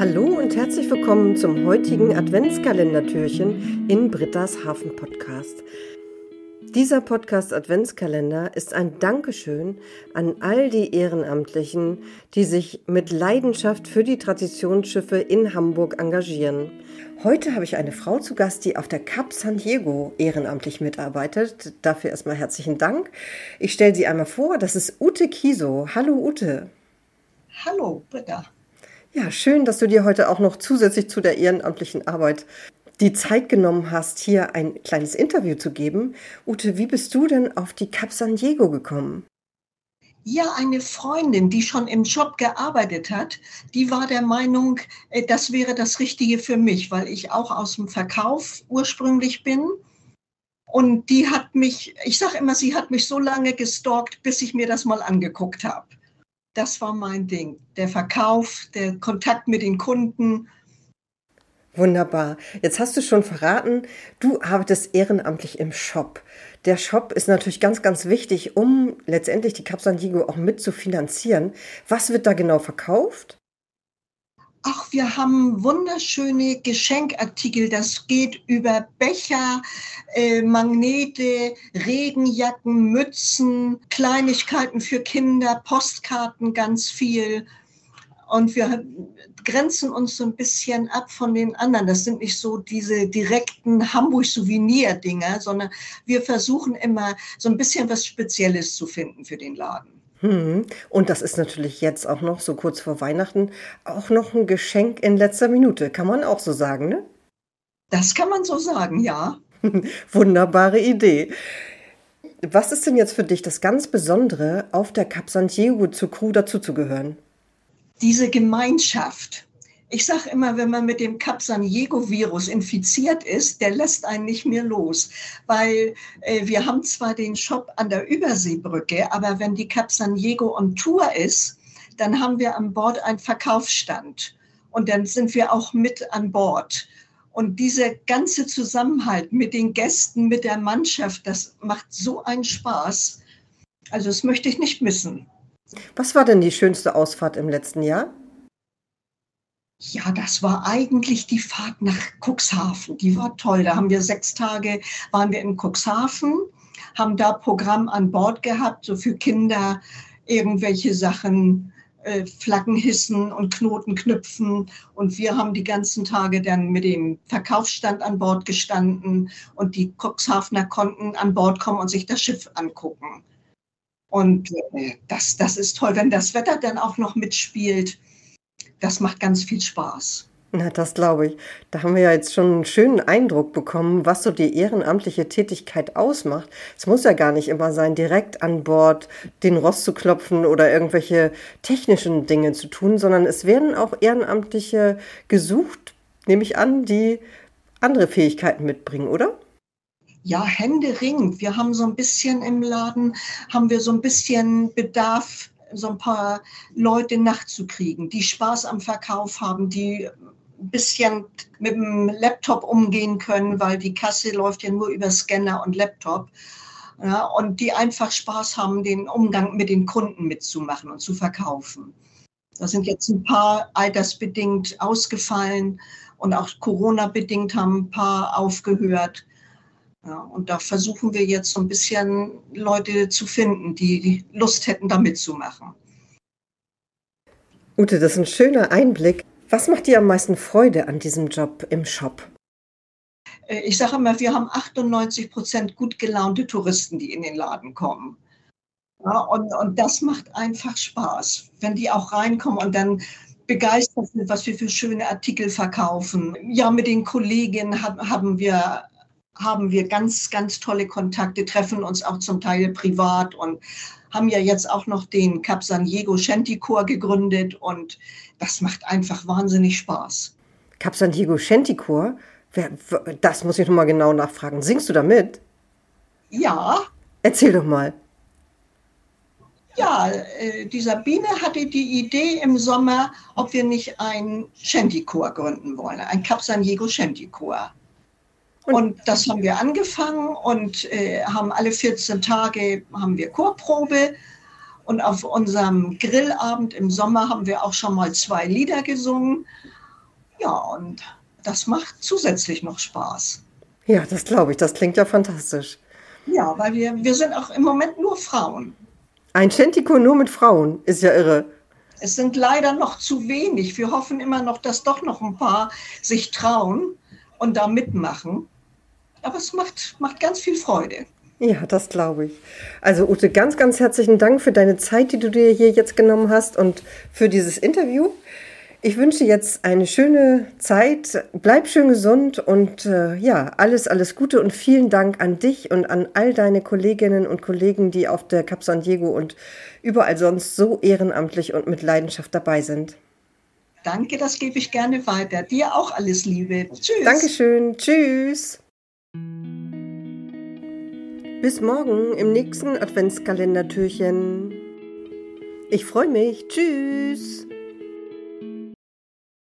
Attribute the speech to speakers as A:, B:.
A: Hallo und herzlich willkommen zum heutigen Adventskalendertürchen in Britta's Hafen Podcast. Dieser Podcast Adventskalender ist ein Dankeschön an all die Ehrenamtlichen, die sich mit Leidenschaft für die Traditionsschiffe in Hamburg engagieren. Heute habe ich eine Frau zu Gast, die auf der Cap San Diego ehrenamtlich mitarbeitet. Dafür erstmal herzlichen Dank. Ich stelle sie einmal vor, das ist Ute Kiso. Hallo Ute.
B: Hallo Britta.
A: Ja, schön, dass du dir heute auch noch zusätzlich zu der ehrenamtlichen Arbeit die Zeit genommen hast, hier ein kleines Interview zu geben. Ute, wie bist du denn auf die Cap San Diego gekommen?
B: Ja, eine Freundin, die schon im Job gearbeitet hat, die war der Meinung, äh, das wäre das Richtige für mich, weil ich auch aus dem Verkauf ursprünglich bin. Und die hat mich, ich sage immer, sie hat mich so lange gestalkt, bis ich mir das mal angeguckt habe das war mein Ding. Der Verkauf, der Kontakt mit den Kunden.
A: Wunderbar. Jetzt hast du schon verraten, du arbeitest ehrenamtlich im Shop. Der Shop ist natürlich ganz, ganz wichtig, um letztendlich die Cap San Diego auch mit zu finanzieren. Was wird da genau verkauft?
B: Ach, wir haben wunderschöne Geschenkartikel. Das geht über Becher, äh, Magnete, Regenjacken, Mützen, Kleinigkeiten für Kinder, Postkarten, ganz viel. Und wir grenzen uns so ein bisschen ab von den anderen. Das sind nicht so diese direkten Hamburg-Souvenir-Dinger, sondern wir versuchen immer so ein bisschen was Spezielles zu finden für den Laden.
A: Hm. Und das ist natürlich jetzt auch noch so kurz vor Weihnachten auch noch ein Geschenk in letzter Minute, kann man auch so sagen, ne?
B: Das kann man so sagen, ja.
A: Wunderbare Idee. Was ist denn jetzt für dich das ganz Besondere, auf der Cap San Diego zur Crew dazuzugehören?
B: Diese Gemeinschaft ich sage immer, wenn man mit dem Capsaniego-Virus infiziert ist, der lässt einen nicht mehr los, weil äh, wir haben zwar den Shop an der Überseebrücke, aber wenn die Capsaniego on Tour ist, dann haben wir an Bord einen Verkaufsstand und dann sind wir auch mit an Bord. Und dieser ganze Zusammenhalt mit den Gästen, mit der Mannschaft, das macht so einen Spaß. Also das möchte ich nicht missen.
A: Was war denn die schönste Ausfahrt im letzten Jahr?
B: Ja, das war eigentlich die Fahrt nach Cuxhaven. Die war toll. Da haben wir sechs Tage, waren wir in Cuxhaven, haben da Programm an Bord gehabt, so für Kinder irgendwelche Sachen, äh, Flaggen hissen und Knoten knüpfen. Und wir haben die ganzen Tage dann mit dem Verkaufsstand an Bord gestanden und die Cuxhavener konnten an Bord kommen und sich das Schiff angucken. Und äh, das, das ist toll, wenn das Wetter dann auch noch mitspielt das macht ganz viel Spaß.
A: Na, das glaube ich. Da haben wir ja jetzt schon einen schönen Eindruck bekommen, was so die ehrenamtliche Tätigkeit ausmacht. Es muss ja gar nicht immer sein, direkt an Bord den Rost zu klopfen oder irgendwelche technischen Dinge zu tun, sondern es werden auch Ehrenamtliche gesucht, nehme ich an, die andere Fähigkeiten mitbringen, oder?
B: Ja, Hände ringend. Wir haben so ein bisschen im Laden, haben wir so ein bisschen Bedarf so ein paar Leute nachzukriegen, die Spaß am Verkauf haben, die ein bisschen mit dem Laptop umgehen können, weil die Kasse läuft ja nur über Scanner und Laptop. Ja, und die einfach Spaß haben, den Umgang mit den Kunden mitzumachen und zu verkaufen. Da sind jetzt ein paar altersbedingt ausgefallen und auch Corona-bedingt haben ein paar aufgehört. Ja, und da versuchen wir jetzt so ein bisschen Leute zu finden, die Lust hätten, da mitzumachen.
A: Ute, das ist ein schöner Einblick. Was macht dir am meisten Freude an diesem Job im Shop?
B: Äh, ich sage immer, wir haben 98 Prozent gut gelaunte Touristen, die in den Laden kommen. Ja, und, und das macht einfach Spaß, wenn die auch reinkommen und dann begeistert sind, was wir für schöne Artikel verkaufen. Ja, mit den Kolleginnen haben wir haben wir ganz, ganz tolle Kontakte, treffen uns auch zum Teil privat und haben ja jetzt auch noch den Cap San Diego Shanty Chor gegründet und das macht einfach wahnsinnig Spaß.
A: Cap San Diego Shanty Chor? Das muss ich noch mal genau nachfragen. Singst du da mit?
B: Ja.
A: Erzähl doch mal.
B: Ja, äh, die Sabine hatte die Idee im Sommer, ob wir nicht ein Shanty-Chor gründen wollen, ein Cap San Diego Shanty-Chor. Und das haben wir angefangen und äh, haben alle 14 Tage haben wir Chorprobe. Und auf unserem Grillabend im Sommer haben wir auch schon mal zwei Lieder gesungen. Ja, und das macht zusätzlich noch Spaß.
A: Ja, das glaube ich. Das klingt ja fantastisch.
B: Ja, weil wir, wir sind auch im Moment nur Frauen.
A: Ein Schentiko nur mit Frauen ist ja irre.
B: Es sind leider noch zu wenig. Wir hoffen immer noch, dass doch noch ein paar sich trauen und da mitmachen. Aber es macht, macht ganz viel Freude.
A: Ja, das glaube ich. Also Ute, ganz, ganz herzlichen Dank für deine Zeit, die du dir hier jetzt genommen hast und für dieses Interview. Ich wünsche jetzt eine schöne Zeit. Bleib schön gesund und äh, ja, alles, alles Gute und vielen Dank an dich und an all deine Kolleginnen und Kollegen, die auf der Cap San Diego und überall sonst so ehrenamtlich und mit Leidenschaft dabei sind.
B: Danke, das gebe ich gerne weiter. Dir auch alles Liebe.
A: Tschüss. Dankeschön. Tschüss. Bis morgen im nächsten Adventskalendertürchen. Ich freue mich. Tschüss.